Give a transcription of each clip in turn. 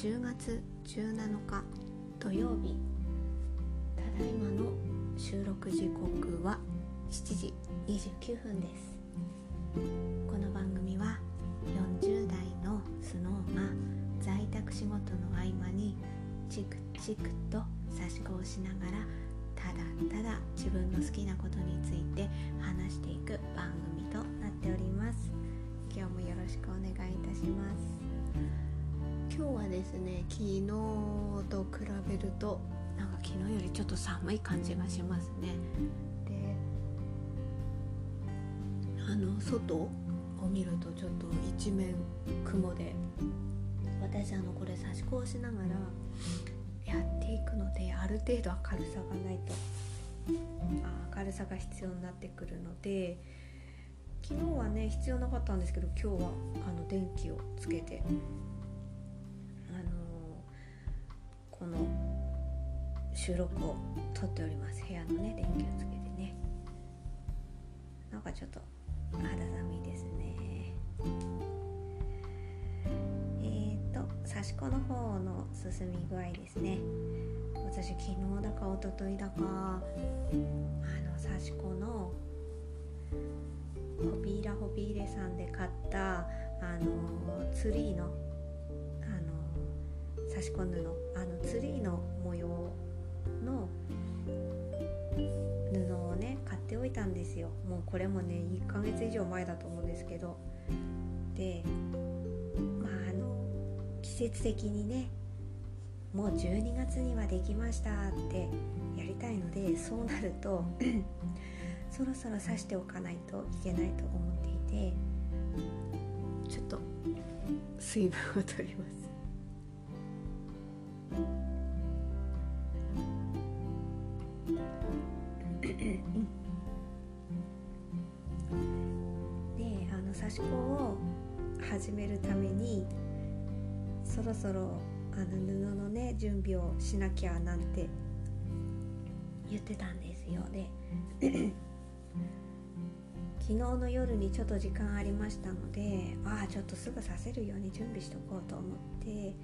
10月17日土曜日。ただいまの収録時刻は7時29分です。この番組は40代のスノーが在宅仕事の合間にチクチクと差し子をしながらただただ自分の好きなことについて話していく番組となっております。今日もよろしくお願いいたします。今日はですね昨日と比べるとなんか昨日よりちょっと寒い感じがしますね。であの外を見るとちょっと一面雲で私あのこれ差し子をしながらやっていくのである程度明るさがないと明るさが必要になってくるので昨日はね必要なかったんですけど今日はあの電気をつけて収録を撮っております。部屋のね電気をつけてね。なんかちょっと肌寒いですね。えーと刺し子の方の進み具合ですね。私昨日だか一昨日だかあの刺し子のホビーラホビーレさんで買ったあのツリーのあの差し込ん布。あのツリーの模様の布をね買っておいたんですよ。もうこれもね1ヶ月以上前だと思うんですけど。でまああの季節的にねもう12月にはできましたってやりたいのでそうなると そろそろ刺しておかないといけないと思っていてちょっと水分を取ります。であの刺し子を始めるためにそろそろあの布のね準備をしなきゃなんて言ってたんですよ。で 昨日の夜にちょっと時間ありましたのでああちょっとすぐさせるように準備しとこうと思って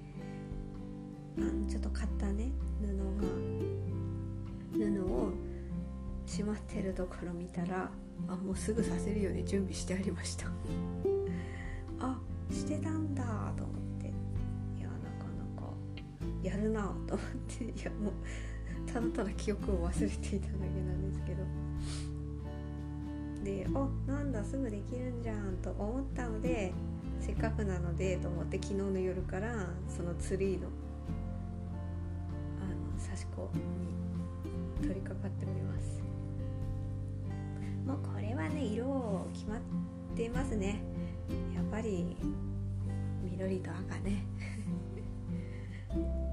あのちょっと買ったね布が布をしまってるところ見たらあもうすぐさせるように準備してありました。あしてたんだと思って。いやなかなかやるなと思って。いやもうただただ記憶を忘れていただけなんですけど。でおなんだすぐできるんじゃんと思ったのでせっかくなのでと思って昨日の夜からそのツリーのあの刺し子に取り掛かっております。はね色決まってますね。やっぱり緑と赤ね。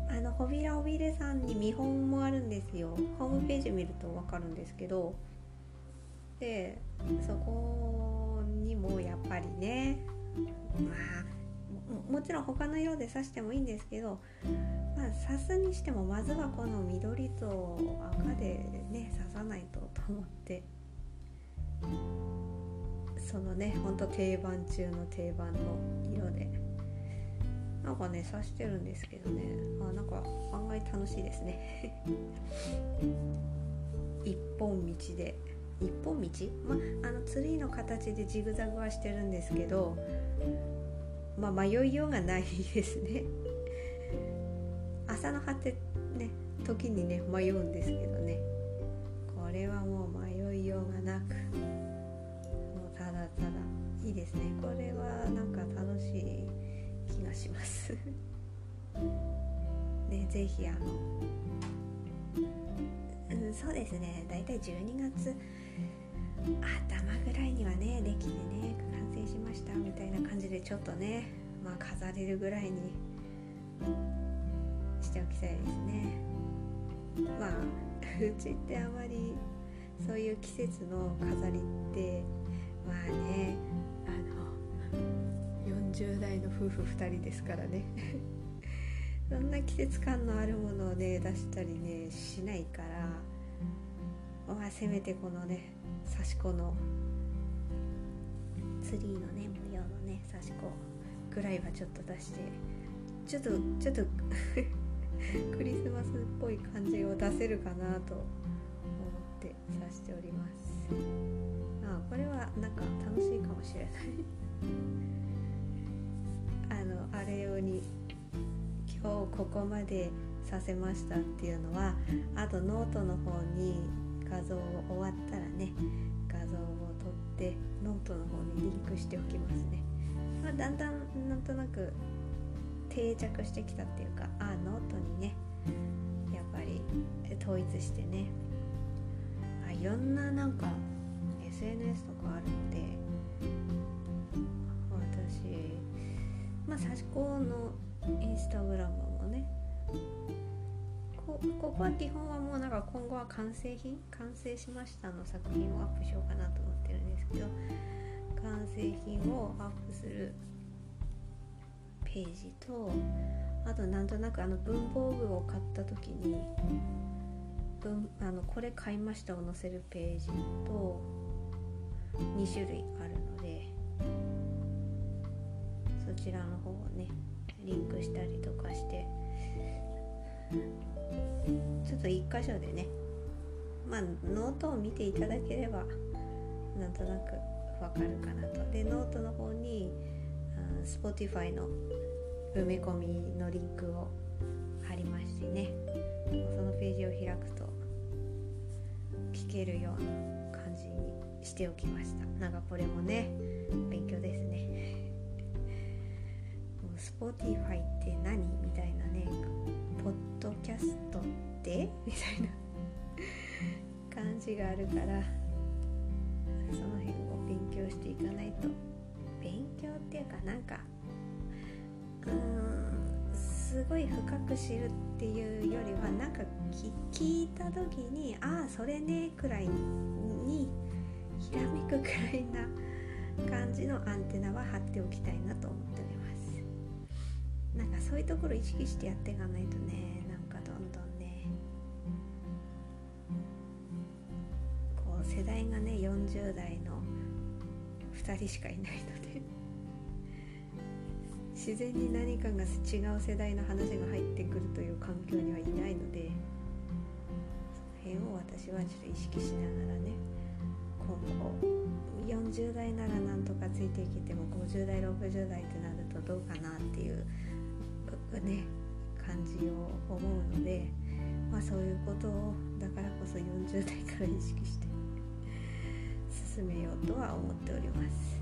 あのホビラホビレさんに見本もあるんですよ。ホームページ見ると分かるんですけど。でそこにもやっぱりねまあもちろん他の色で刺してもいいんですけど、まあ、刺すにしてもまずはこの緑と赤でね刺さないとと思って。そのねほんと定番中の定番の色でなんかね刺してるんですけどね。あなんか案外楽しいですね。一本道で。一本道、まあのツリーの形でジグザグはしてるんですけどまあ迷いようがないですね。朝の果てね時にね迷うんですけどね。ねこれはなんか楽しい気がします。ね是非あのうんそうですねだいたい12月頭ぐらいにはねできてね完成しましたみたいな感じでちょっとねまあ飾れるぐらいにしておきたいですね。まあ うちってあまりそういう季節の飾りってまあねあの40代の夫婦2人ですからね。そんな季節感のあるものをね出したりねしないからあせめてこのね刺し子のツリーのね模様のね刺し子ぐらいはちょっと出してちょっとちょっと クリスマスっぽい感じを出せるかなと思ってさしております。これはなんか楽しいかもしれない。あのあれ用に今日ここまでさせましたっていうのはあとノートの方に画像を終わったらね画像を撮ってノートの方にリンクしておきますね、まあ、だんだんなんとなく定着してきたっていうかあノートにねやっぱり統一してね。あいろんななんか SNS とかあるので私まあ刺し子のインスタグラムもねこここは基本はもうなんか今後は完成品完成しましたの作品をアップしようかなと思ってるんですけど完成品をアップするページとあとなんとなくあの文房具を買った時に文あのこれ買いましたを載せるページと2種類あるのでそちらの方をねリンクしたりとかしてちょっと1箇所でねまあノートを見ていただければなんとなくわかるかなと。でノートの方に Spotify の埋め込みのリンクを貼りましてねそのページを開くと聞けるようなしておきました。なんかこれもね勉強ですね。もう Spotify って何？みたいなねポッドキャストって？みたいな 感じがあるからその辺を勉強していかないと。勉強っていうかなんかうーんすごい深く知るっていうよりはなんか聞いた時にああそれねくらいにらいな感じのアンテナは張っておきたいなと思っております。なんかそういうところ意識してやっていかないとねなんかどんどんねこう世代がね40代の2人しかいないので自然に何かが違う世代の話が入ってくるという環境にはいないのでその辺を私はちょっと意識しながらね今後40代ならなんとかついていけても50代60代ってなるとどうかなっていうね感じを思うので、まあ、そういうことをだからこそ40代から意識して進めようとは思っております。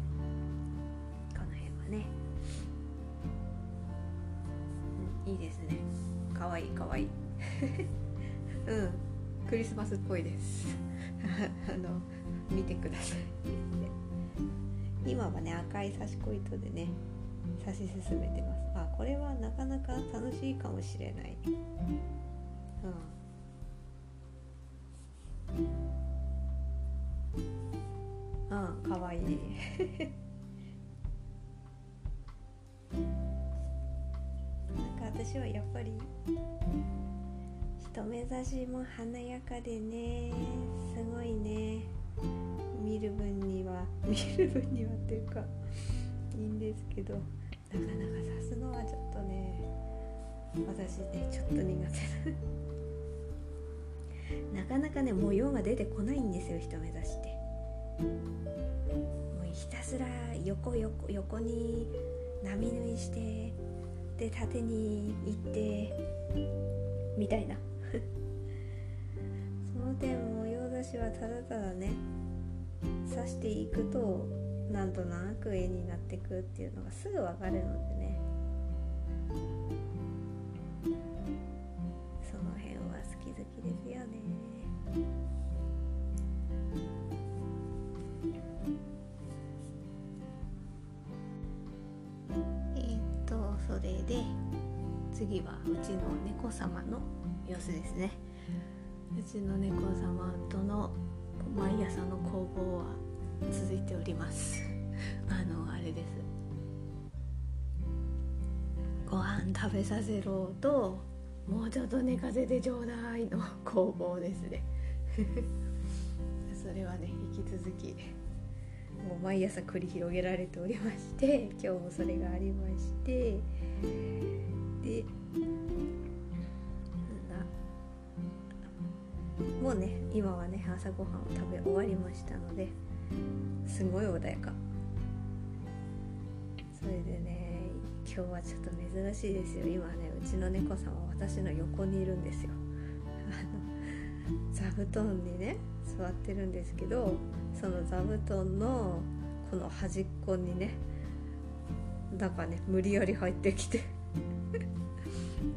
この辺はね、うん、いいですね。かわいいかわいい。うん。クリスマスっぽいです。あの見てください。今はね赤い刺し子糸でね刺し進めてます。あこれはなかなか楽しいかもしれない。うん。うんかわいい。なんか私はやっぱり人目指しも華やかでねすごいね。見る分には見る分にはっていうかいいんですけどなかなか刺すのはちょっとね私ねちょっと苦手な。なかなかね模様が出てこないんですよ人目指して。もうひたすら横横横に波縫いしてで縦に行ってみたいな。その点模様出しはただただね刺していくとなんとなく絵になってくっていうのがすぐ分かるのでね。その辺は好き好きですよね。え、っとそれで次はうちの猫様の様子ですね。うちの猫様との毎朝の攻防は続いております。あのあれです。ご飯食べさせろともうちょっと寝かせてちょうだいの攻防ですね。それはね引き続きもう毎朝繰り広げられておりまして今日もそれがありましてでもうね今はね朝ごはんを食べ終わりましたのですごい穏やか。それでね今日はちょっと珍しいですよ。今ねうちの猫さんは私の横にいるんですよ。座布団にね座ってるんですけどその座布団のこの端っこにねなんかね無理やり入ってきて。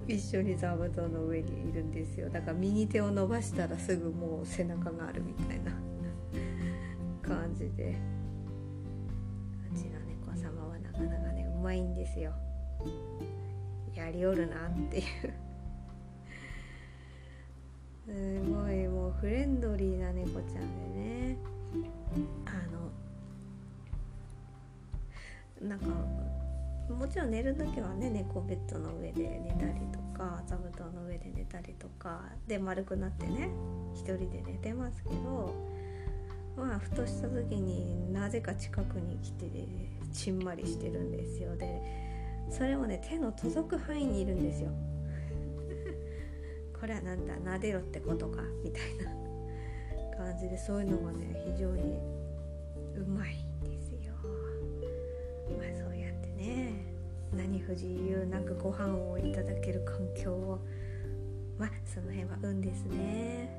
一緒に座布団の上にいるんですよ。だから右手を伸ばしたらすぐもう背中があるみたいな。感じで。うちの猫様はなかなかねうまいんですよ。やりおるなっていう。すごいもうフレンドリーな猫ちゃんでね。あのなんかもちろん寝る時はね猫ベッドの上で寝たりとか座布団の上で寝たりとかで丸くなってね一人で寝てますけどまあふとした時になぜか近くに来てちんまりしてるんですよ。でそれもね手の届く範囲にいるんですよ。これはなんだ撫でろってことかみたいな感じでそういうのがね非常にうまい。不自由なくご飯をいただける環境をまあその辺は運ですね。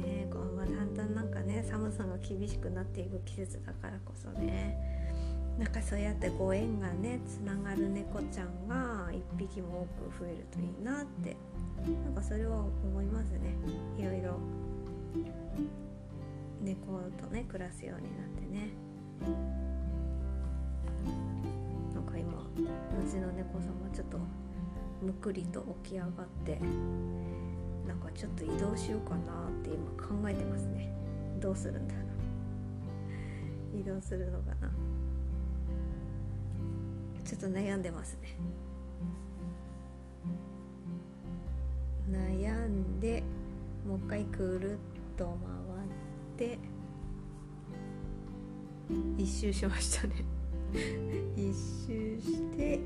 ねこうまあ、だんだんなんかね寒さが厳しくなっていく季節だからこそねなんかそうやってご縁がねつながる猫ちゃんが1匹も多く増えるといいなってなんかそれは思いますねいろいろ猫とね暮らすようになってね。うちの猫さんはちょっとむくりと起き上がってなんかちょっと移動しようかなって今考えてますね。どうするんだろう。移動するのかな。ちょっと悩んでますね。悩んでもう一回くるっと回って一周しましたね。一周して。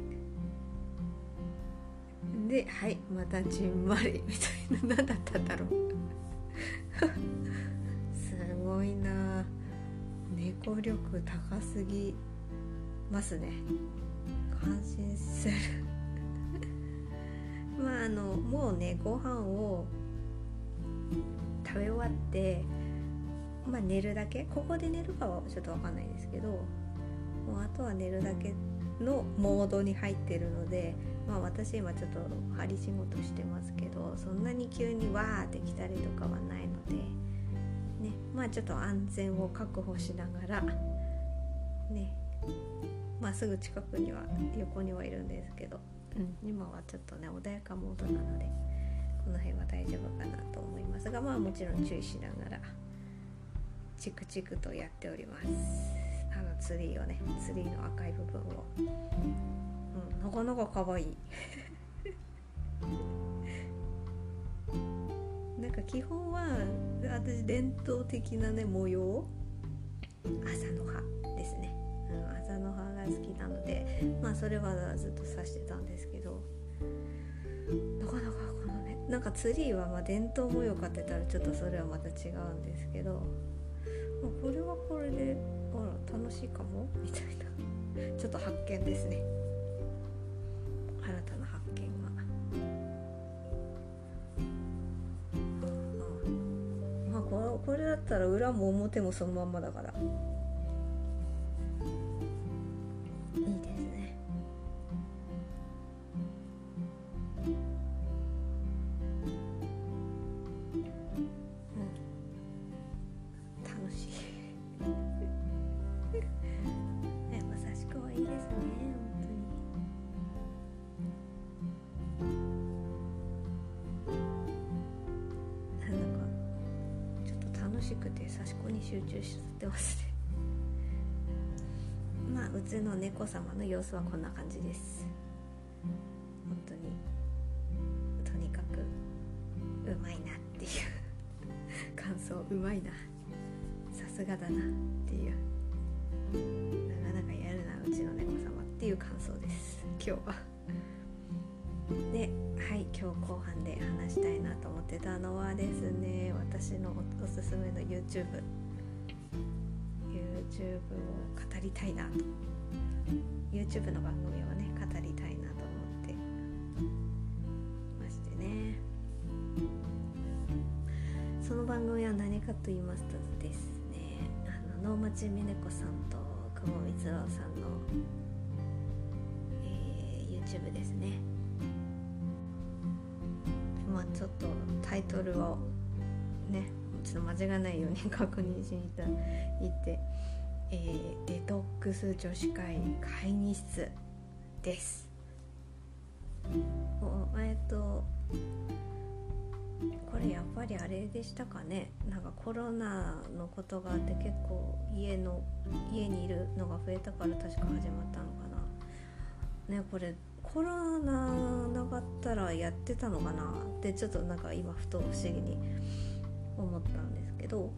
ではいまたじんまりみたいな 何だったんだろう。すごいな。猫力高すぎますね。感心する。まああのもうねご飯を食べ終わってまあ寝るだけ？ここで寝るかはちょっと分かんないですけど。もうあとは寝るだけのモードに入ってるので、まあ、私今ちょっと針仕事してますけどそんなに急にわーって来たりとかはないので、ね、まあちょっと安全を確保しながらねまあすぐ近くには横にはいるんですけど、うん、今はちょっとね穏やかモードなのでこの辺は大丈夫かなと思いますがまあもちろん注意しながらチクチクとやっております。ツリーをね。ツリーの赤い部分を、うん、なかなか可愛い。なんか基本は私伝統的なね模様。朝の葉ですね、うん、朝の葉が好きなのでまあそれはずっと刺してたんですけど。なかなかこのねなんかツリーはま伝統模様かってたらちょっとそれはまた違うんですけど。これはこれであら楽しいかも？みたいな。ちょっと発見ですね。新たな発見が、まあこれこれだったら裏も表もそのまんまだから。いいです。しくて刺し子に集中してますね。まあうちの猫様の様子はこんな感じです。本当にとにかくうまいなっていう。感想うまいな。さすがだなっていう。なかなかやるなうちの猫様ってっていう感想です。今日は。今日後半で話したいなと思ってたのはですね私のおすすめの YouTube YouTube を語りたいなと。YouTube の番組をね語りたいなと思ってましてね。その番組は何かと言いますとですねあの能町みね子さんと久保光郎さんの、えー、YouTube ですね。ちょっとタイトルをねちょっと間違わないように確認しに行ってえー、デトックス女子会会議室です。えっとこれやっぱりあれでしたかね。なんかコロナのことがあって結構家の家にいるのが増えたから確か始まったのかな。ねこれコロナなかったらやってたのかなってちょっとなんか今ふと不思議に思ったんですけど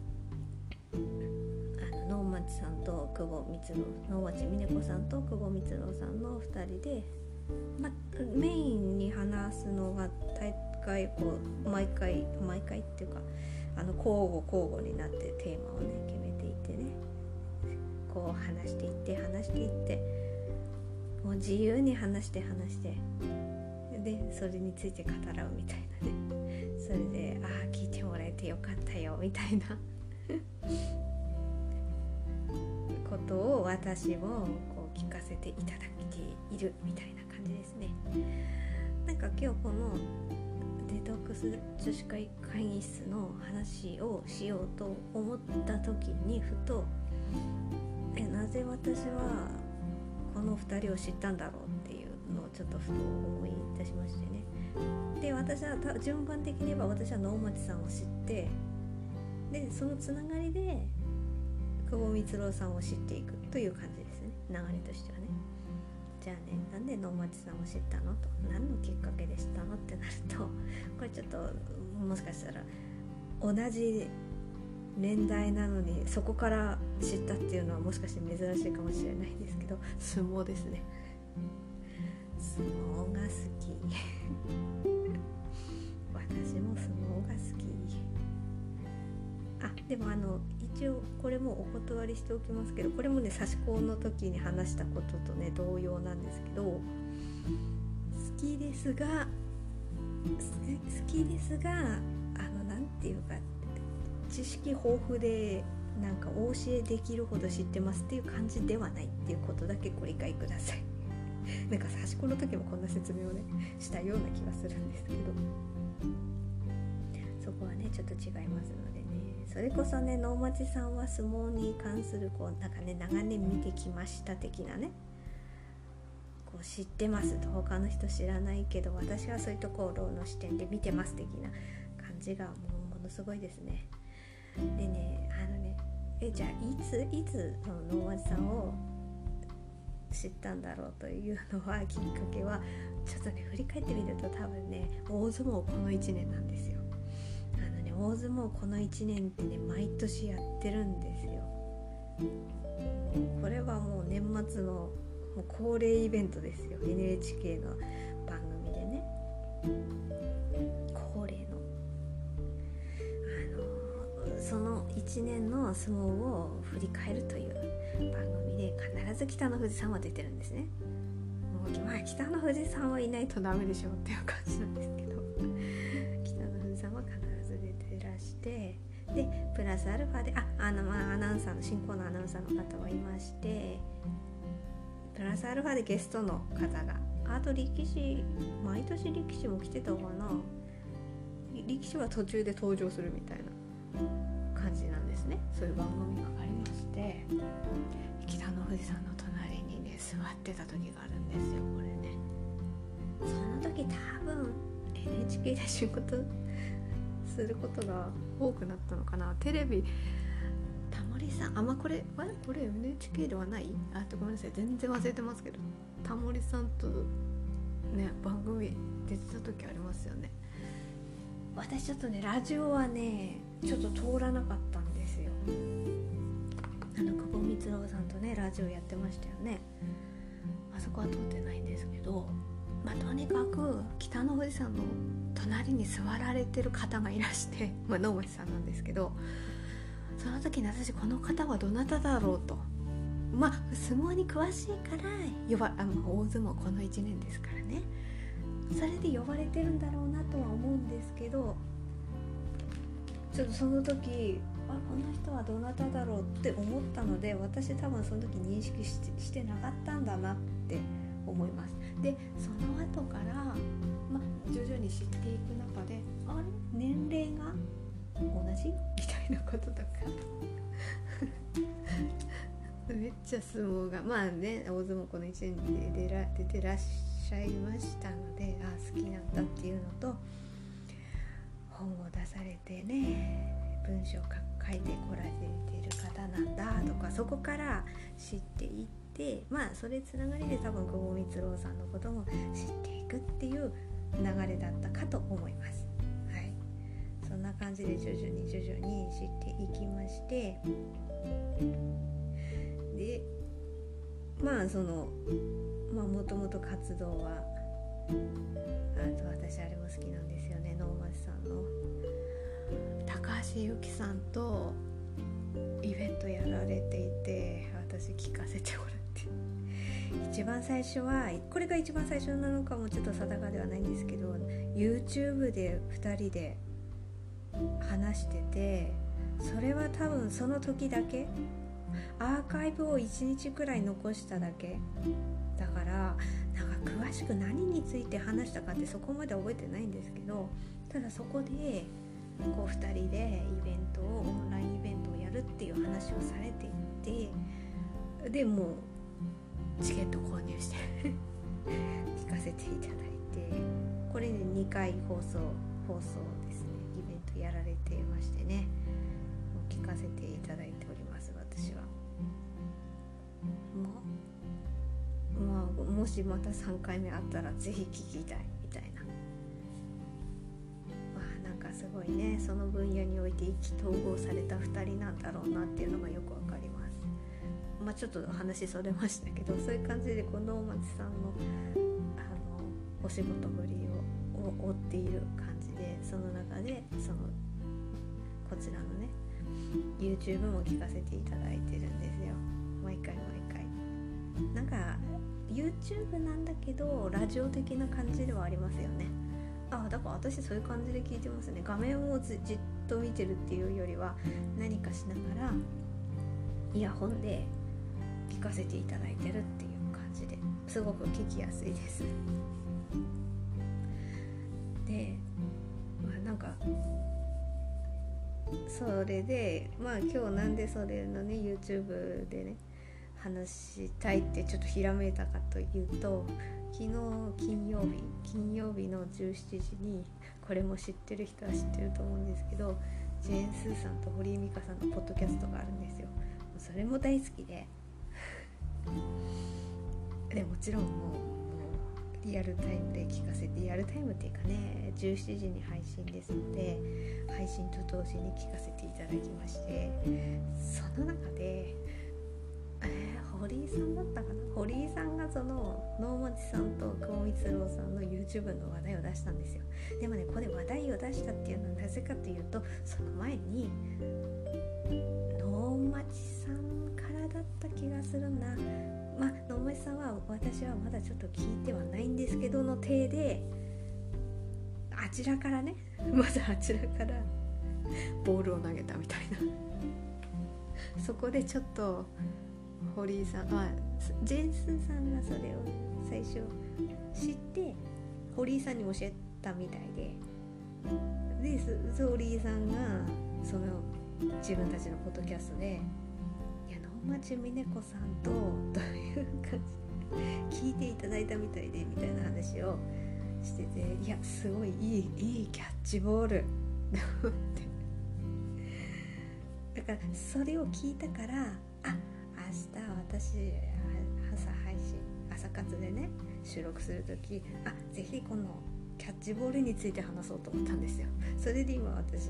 能町さんと久保光郎能町美音子さんと久保光郎さんの2人で、ま、メインに話すのが大会こう毎回毎回っていうかあの交互交互になってテーマをね決めていてねこう話していって話していってもう自由に話して話して。でそれについて語らうみたいなね。それでああ聞いてもらえてよかったよみたいな。ことを私もこう聞かせていただいているみたいな感じですね。なんか今日このデトックス女子会会議室の話をしようと思った時にふとえなぜ私はこの2人を知ったんだろうっていうのをちょっとふと思い出しましてね。で私は順番的に言えば私は能町さんを知ってでそのつながりで久保光郎さんを知っていくという感じですね。流れとしてはね。じゃあねなんで能町さんを知ったのと。何のきっかけで知ったのってなるとこれちょっともしかしたら同じ年代なのにそこから知ったっていうのはもしかして珍しいかもしれないですけど相撲ですね。相撲が好き。私も相撲が好き。あでもあの一応これもお断りしておきますけどこれもね差し子の時に話したこととね同様なんですけど好きですが好きですがあの何て言うか知識豊富でなんかお教えできるほど知ってますっていう感じではないっていうことだけご理解ください。なんか差し子の時もこんな説明をねしたような気がするんですけど。そこはねちょっと違いますのでね。それこそね能町さんは相撲に関するこうなんかね長年見てきました的なね。こう知ってます。と他の人知らないけど私はそういうところの視点で見てます的な感じがもうものすごいですね。でねあのねえじゃあいついつその能町さんを知ったんだろうというのはきっかけはちょっとね振り返ってみると多分ね大相撲この1年なんですよ。あのね。大相撲この1年ってね毎年やってるんですよ。これはもう年末のもう恒例イベントですよ。NHK の番組でね。その1年の相撲を振り返るという番組で必ず北の富士さんは出てるんですね。もうまあ北の富士さんはいないとダメでしょっていう感じなんですけど。北の富士山は必ず出てらしてでプラスアルファでああの、まあ、アナウンサーの進行のアナウンサーの方はいましてプラスアルファでゲストの方があと力士毎年力士も来てたかな。力士は途中で登場するみたいな。なんですね。そういう番組がありまして北の富士山の隣にね座ってた時があるんですよこれね。その時多分 NHK で仕事することが多くなったのかな。テレビタモリさんあまあこれこれ NHK ではない？あとごめんなさい。全然忘れてますけどタモリさんとね番組出てた時ありますよね。私ちょっとねラジオはねちょっと通らなかったんですよ。あの久保光郎さんとねラジオやってましたよね。あそこは通ってないんですけど、まあ、とにかく北の富士山の隣に座られてる方がいらして、まあ、能町さんなんですけどその時に私この方はどなただろうと。まあ相撲に詳しいから呼ばあ大相撲この1年ですからね。それで呼ばれてるんだろうなとは思うんですけどちょっとその時あこの人はどなただろうって思ったので私多分その時認識してなかったんだなって思います。でその後から、ま、徐々に知っていく中であれ？年齢が？同じ？みたいなこととか。めっちゃ相撲がまあね大相撲この1年で出ら出てらっしゃいましたのであ好きなんだっていうのと本を出されてね文章を書いてこられている方なんだとかそこから知っていってまあそれつながりで多分久保光郎さんのことも知っていくっていう流れだったかと思います。はい、そんな感じで徐々に徐々に知っていきましてでまあそのまあもともと活動はあと私あれも好きなんですよね。能町さんの。高橋由紀さんとイベントやられていて私聞かせてもらって。一番最初はこれが一番最初なのかもちょっと定かではないんですけど YouTube で2人で話しててそれは多分その時だけアーカイブを1日くらい残しただけだからなんか詳しく何について話したかってそこまで覚えてないんですけどただそこでこう2人でイベントをオンラインイベントをやるっていう話をされていてでもうチケット購入して 聞かせていただいてこれで2回放送放送ですねイベントやられてましてね聞かせていただいて。まあ、もしまた3回目あったら是非聞きたいみたいな。まあなんかすごいねその分野において意気投合された2人なんだろうなっていうのがよくわかります。まあちょっと話それましたけどそういう感じでこの大町さんのあのお仕事ぶりを追っている感じでその中でそのこちらのね YouTube も聞かせていただいてるんですよ。毎回なんか YouTube なんだけどラジオ的な感じではありますよね。あだから私そういう感じで聞いてますね。画面をじっと見てるっていうよりは何かしながらイヤホンで聞かせていただいてるっていう感じですごく聞きやすいです。でまあなんかそれでまあ今日なんでそれのね YouTube でね話したいってちょっとひらめいたかというと昨日金曜日金曜日の17時にこれも知ってる人は知ってると思うんですけどジェーン・スーさんと堀井美香さんのポッドキャストがあるんですよ。それも大好きで。でもちろんもうリアルタイムで聞かせてリアルタイムっていうかね17時に配信ですので配信と同時に聞かせていただきましてその中でえー、堀井さんだったかな？堀井さんがその能町さんと久保光郎さんの YouTube の話題を出したんですよ。でもねこれ話題を出したっていうのはなぜかというとその前に能町さんからだった気がするな。まあ能町さんは私はまだちょっと聞いてはないんですけどの体であちらからね まずあちらからボールを投げたみたいな。そこでちょっと堀井さんあジェンスさんがそれを最初知って堀井さんに教えたみたいで。で堀井さんがその自分たちのポッドキャストで「いや能町みね子さんとどういう感じ聞いていただいたみたいで」みたいな話をしてていやすごいいいいいキャッチボールって。だからそれを聞いたからあ明日私朝配信朝活でね収録する時あぜひこのキャッチボールについて話そうと思ったんですよ。それで今私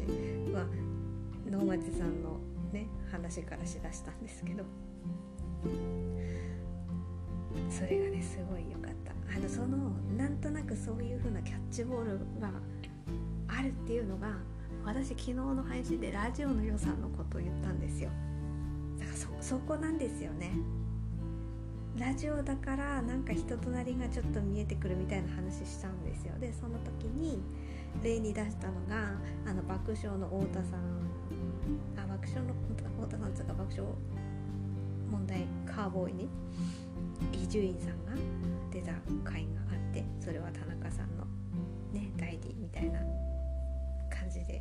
は能町さんのね話からしだしたんですけど。それがねすごい良かった。あのそのなんとなくそういう風なキャッチボールがあるっていうのが私昨日の配信でラジオの良さのことを言ったんですよ。そこなんですよね。ラジオだからなんか人となりがちょっと見えてくるみたいな話しちゃうんですよ。でその時に例に出したのがあの爆笑の太田さん。あ爆笑の太田さんつうか爆笑問題カーボーイに伊集院さんが出た回があってそれは田中さんのね代理みたいな感じで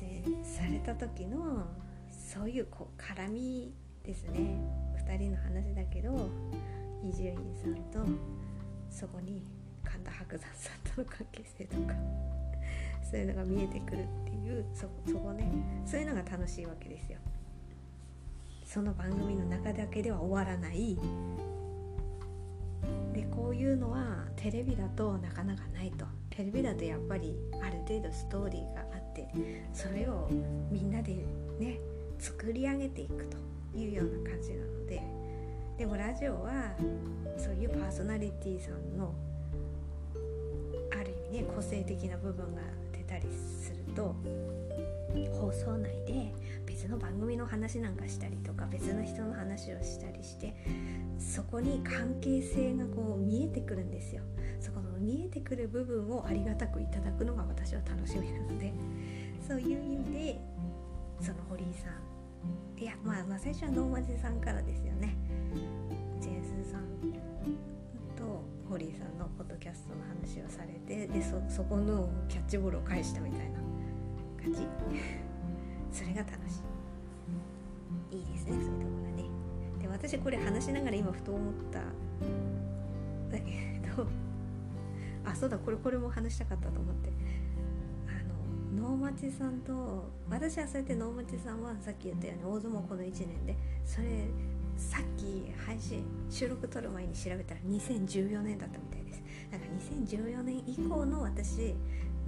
出演された時のそういうこう絡みですね。2人の話だけど伊集院さんとそこに神田伯山さんとの関係性とか そういうのが見えてくるっていうそそこねそういうのが楽しいわけですよ。その番組の中だけでは終わらない。でこういうのはテレビだとなかなかないと。テレビだとやっぱりある程度ストーリーがあってそれをみんなでね作り上げていくというような感じなのででもラジオはそういうパーソナリティさんのある意味ね個性的な部分が出たりすると放送内で別の番組の話なんかしたりとか別の人の話をしたりしてそこに関係性がこう見えてくるんですよ。そこの見えてくる部分をありがたくいただくのが私は楽しみなのでそういう意味でその堀井さん。いやまあまあ最初は能町さんからですよね。ジェンスさんと堀井さんのポッドキャストの話をされてでそそこのキャッチボールを返したみたいな感じ。それが楽しい。いいですねそういうところがね。で私これ話しながら今ふと思った。だけどあそうだこれ これも話したかったと思って。能町さんと私はそうやって能町さんはさっき言ったように大相撲この1年でそれさっき配信収録撮る前に調べたら2014年だったみたいです。だから2014年以降の私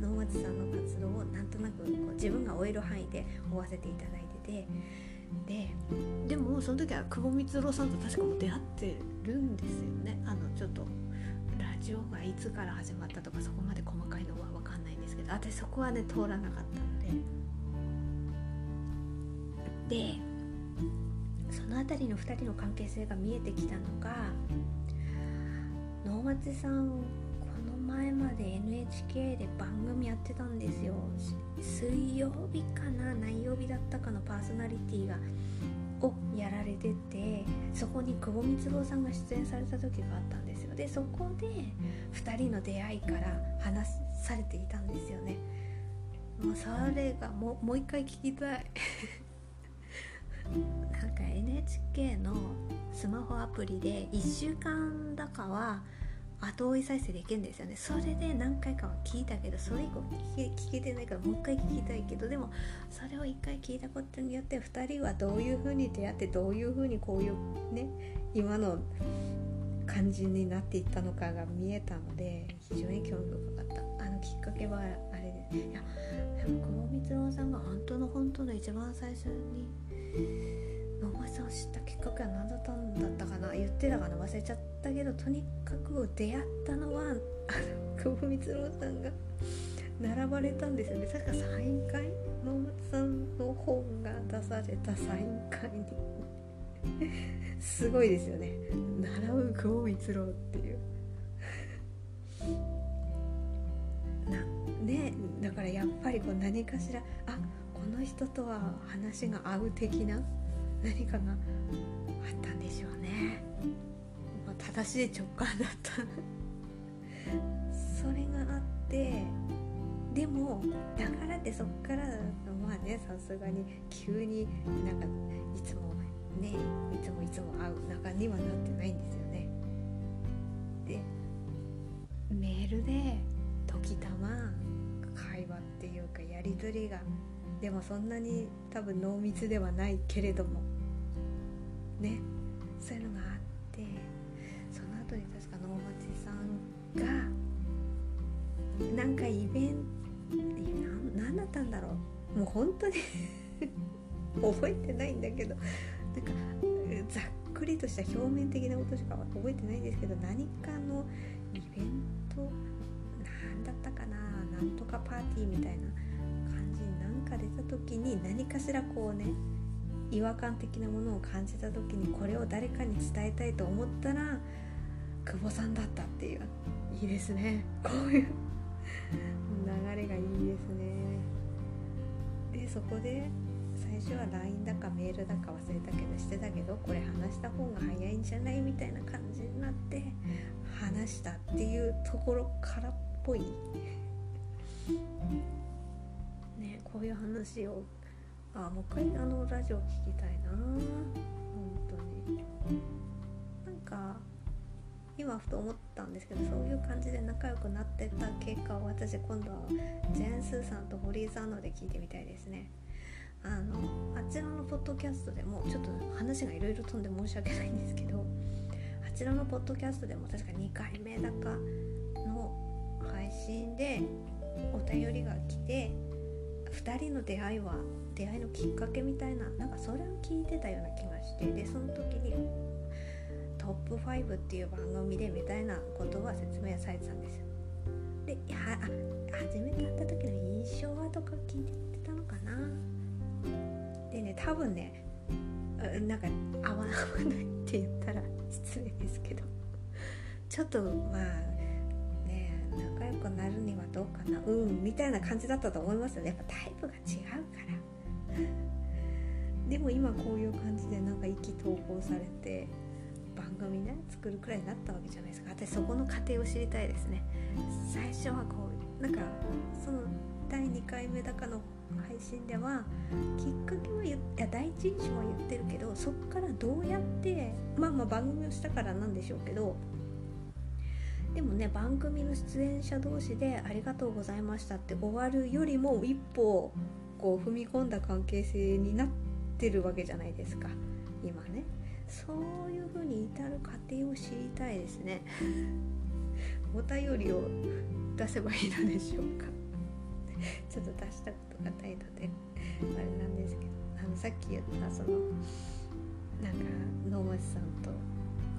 能町さんの活動をなんとなくこう自分が終える範囲で追わせていただいててででもその時は久保光郎さんと確かも出会ってるんですよね。あのちょっとラジオがいつから始まったとかそこまで細かいのは私そこはね通らなかったので。でその辺りの2人の関係性が見えてきたのが能町さんこの前まで NHK で番組やってたんですよ。水曜日かな何曜日だったかのパーソナリティがをやられててそこに久保光郎さんが出演された時があったんですよ。でそこで2人の出会いから話されていたんですよね。もうそれがももう一回聞きたい。なんか NHK のスマホアプリで1週間だかは後追い再生できるんですよね。それで何回かは聞いたけどそれ以降聞け聞けてないからもう一回聞きたいけどでもそれを一回聞いたことによって2人はどういう風に出会ってどういう風にこういうね今の感じになっていったのかが見えたので非常に興味深かった。あのきっかけはあれですいやでも久保光郎さんが本当の本当の一番最初に野間さんを知ったきっかけは何だったんだったかな言ってたかな忘れちゃったけどとにかく出会ったのはあの久保光郎さんが並ばれたんですよね。確かサイン会野間さんの本が出されたサイン会に。すごいですよね。並ぶ久保光郎っていう。なねだからやっぱりこう何かしらあこの人とは話が合う的な何かがあったんでしょうね、まあ、正しい直感だった。それがあってでもだからってそっからまあね。さすがに。急になんかいつもねいつもいつも会う仲にはなってないんですよね。でメールで時たま会話っていうかやり取りがでもそんなに多分濃密ではないけれども。ねそういうのがあってその後に確か能町さんがなんかイベント何だったんだろう。もう本当に 覚えてないんだけどなんかざっくりとした表面的なことしか覚えてないんですけど何かのイベント何だったかななんとかパーティーみたいな感じになんか出た時に何かしらこうね違和感的なものを感じた時にこれを誰かに伝えたいと思ったら久保さんだったっていう。いいですね。こういう。流れがいいですね。でそこで最初は LINE だかメールだか忘れたけどしてたけどこれ話した方が早いんじゃないみたいな感じになって話したっていうところからっぽい。ねこういう話をあもう一回あのラジオ聞きたいな。本当に。なんか今ふと思ったんですけどそういう感じで仲良くなってた結果を私今度はジェーン・スーさんと堀井さんので聞いてみたいですね。あのあちらのポッドキャストでもちょっと話がいろいろ飛んで申し訳ないんですけどあちらのポッドキャストでも確か2回目だかの配信でお便りが来て2人の出会いは出会いのきっかけみたいななんかそれを聞いてたような気がしてでその時にトップ5っていう番組でみたいなことは説明されてたんですよ。であ初めて会った時の印象はとか聞いてたのかな？でね多分ねなんか合わないって言ったら失礼ですけどちょっとまあね仲良くなるにはどうかな？うんみたいな感じだったと思いますよね。やっぱタイプが違うから。でも今こういう感じでなんか意気投合されて番組ね作るくらいになったわけじゃないですか。私そこの過程を知りたいですね。最初はこうなんかその第2回目だかの配信ではきっかけは言いや第一印象は言ってるけどそっからどうやってまあまあ番組をしたからなんでしょうけどでもね番組の出演者同士で「ありがとうございました」って終わるよりも一歩こう踏み込んだ関係性になってるわけじゃないですか。今ね。そういう風に至る過程を知りたいですね。お便りを出せばいいのでしょうか。ちょっと出したことがないのであれなんですけど。あのさっき言ったそのなんか能町さんと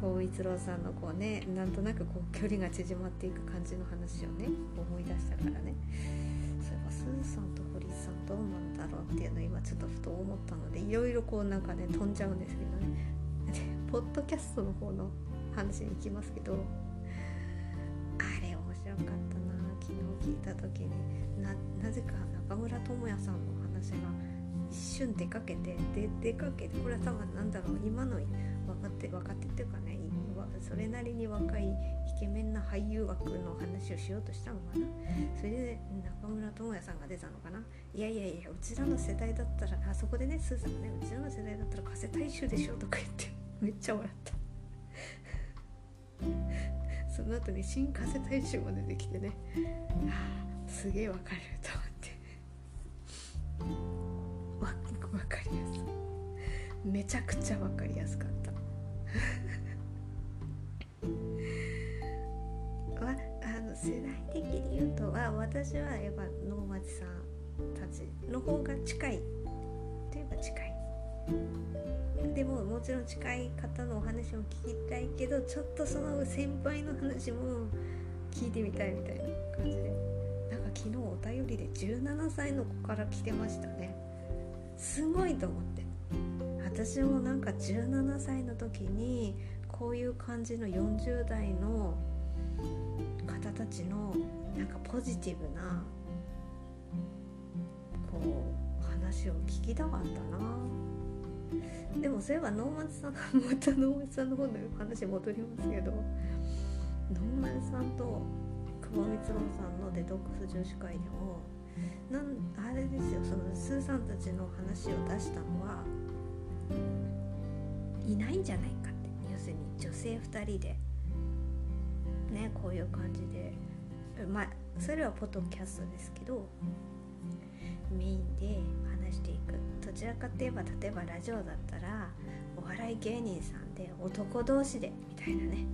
光一郎さんのこうねなんとなくこう距離が縮まっていく感じの話をね思い出したからね。そういえばスーさんとどうなんだろうっていうのを今ちょっとふと思ったのでいろいろこうなんかね飛んじゃうんですけどね。で ポッドキャストの方の話に行きますけどあれ面白かったな昨日聞いた時に。なぜか中村智也さんの話が一瞬出かけてで出かけてこれは多分なんだろう今の分かって分かってっていうかねそれなりに若いイケメンな俳優枠の話をしようとしたのかな。それで中村智也さんが出たのかな。いやいやいやうちらの世代だったらあそこでねスーさんがねうちらの世代だったら加瀬大衆でしょとか言って めっちゃ笑った。その後に新加瀬大衆も出てきてね。あすげえわかると思って。わかりやすい。めちゃくちゃ分かりやすかった。世代的に言うとは私はやっぱ能町さんたちの方が近いといえば近いでももちろん近い方のお話も聞きたいけどちょっとその先輩の話も聞いてみたいみたいな感じでなんか昨日お便りで17歳の子から来てましたねすごいと思って私もなんか17歳の時にこういう感じの40代のたちのなんかポジティブなこう話を聞きたかったな。でもそういえば能町さんがまた能町さんの方の 話戻りますけど能町さんと久保光郎さんのデトックス女子会でもなんあれですよそのスーさんたちの話を出したのはいないんじゃないかって要するに女性2人で。ねこういう感じで。まあそれはポッドキャストですけどメインで話していく。どちらかといえば例えばラジオだったらお笑い芸人さんで男同士でみたいなね。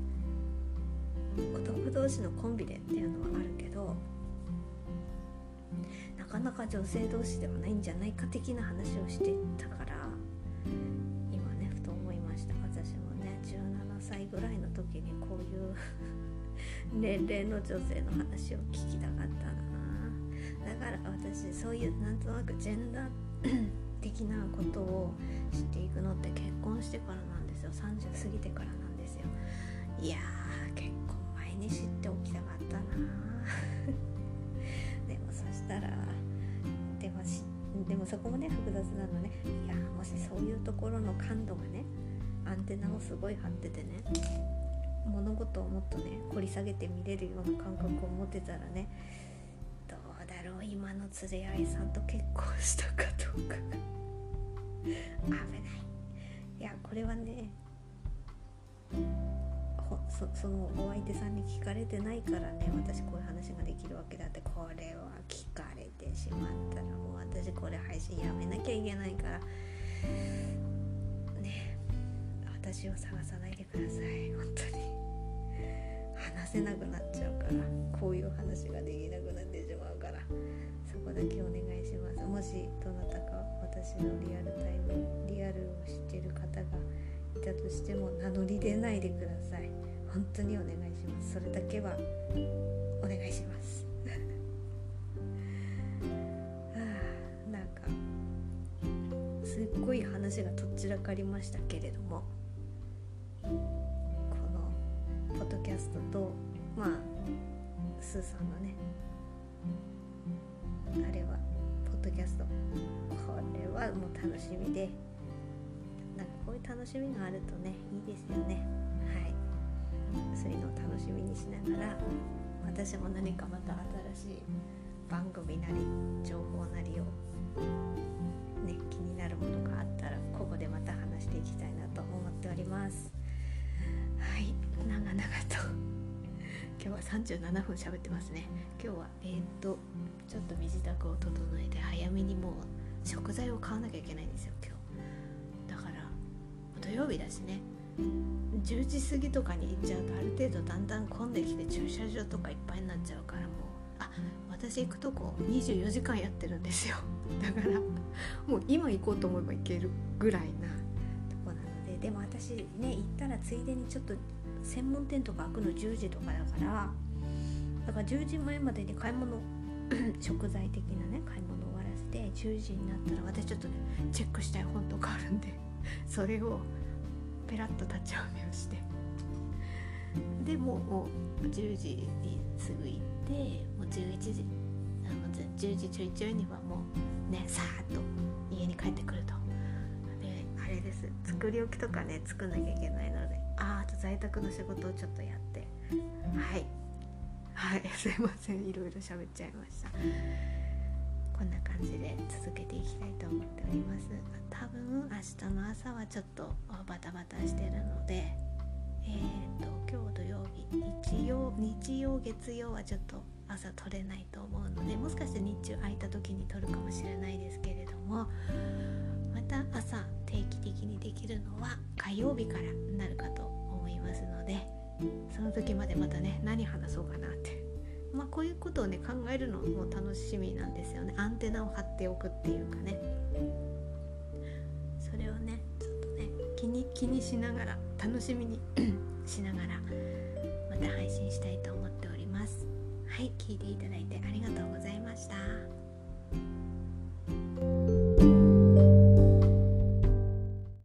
男同士のコンビでっていうのはあるけどなかなか女性同士ではないんじゃないか的な話をしてたから今ねふと思いました。私もね17歳ぐらいの時にこういう年齢の女性の話を聞きたかったな。だから私そういうなんとなくジェンダー的なことを知っていくのって結婚してからなんですよ。30過ぎてからなんですよ。いや結婚前に知っておきたかったな でもそしたらでもしでもそこもね複雑なのね。いやもしそういうところの感度がねアンテナをすごい張っててね。物事をもっとね掘り下げて見れるような感覚を持ってたらねどうだろう今の連れ合いさんと結婚したかどうか危ない。いやこれはねそそのお相手さんに聞かれてないからね私こういう話ができるわけだってこれは聞かれてしまったらもう私これ配信やめなきゃいけないから。私を探さないでください。本当に話せなくなっちゃうからこういう話ができなくなってしまうから。そこだけお願いします。もしどなたか私のリアルタイムリアルを知ってる方がいたとしても名乗り出ないでください。本当にお願いします。それだけはお願いします。あなんかすっごい話がとっちらかりましたけれども。このポッドキャストとまあスーさんのねあれはポッドキャスト。これはもう楽しみでなんかこういう楽しみがあるとねいいですよね。はい。そういうのを楽しみにしながら私も何かまた新しい番組なり情報なりをね気になるものがあったらここでまた話していきたいなと思っております。はい長々と。今日は37分喋ってますね。今日はえー、っとちょっと身支度を整えて早めにもう食材を買わなきゃいけないんですよ今日。だから土曜日だしね。10時過ぎとかに行っちゃうとある程度だんだん混んできて駐車場とかいっぱいになっちゃうからもうあ私行くとこ24時間やってるんですよ。だからもう今行こうと思えば行けるぐらいなでも私ね行ったらついでにちょっと専門店とか開くの10時とかだからだから10時前までに買い物 食材的なね買い物終わらせて10時になったら私ちょっとねチェックしたい本とかあるんで それをペラッと立ち読みをして。でももう10時にすぐ行ってもう11時あの10時ちょいちょいにはもうねさーっと家に帰ってくると。です。作り置きとかね作んなきゃいけないので。ああと在宅の仕事をちょっとやって。はい。はい。すいません。いろいろ喋っちゃいました。こんな感じで続けていきたいと思っております。多分明日の朝はちょっとバタバタしてるのでえーと、今日土曜日日曜日曜月曜はちょっと朝撮れないと思うのでもしかして日中空いた時に撮るかもしれないですけれどもた朝定期的にできるのは火曜日からなるかと思いますのでその時までまたね何話そうかなって。まあこういうことをね考えるのも楽しみなんですよね。アンテナを張っておくっていうかね。それをねちょっとね気に気にしながら楽しみに しながらまた配信したいと思っております。はい聞いていただいてありがとうございました。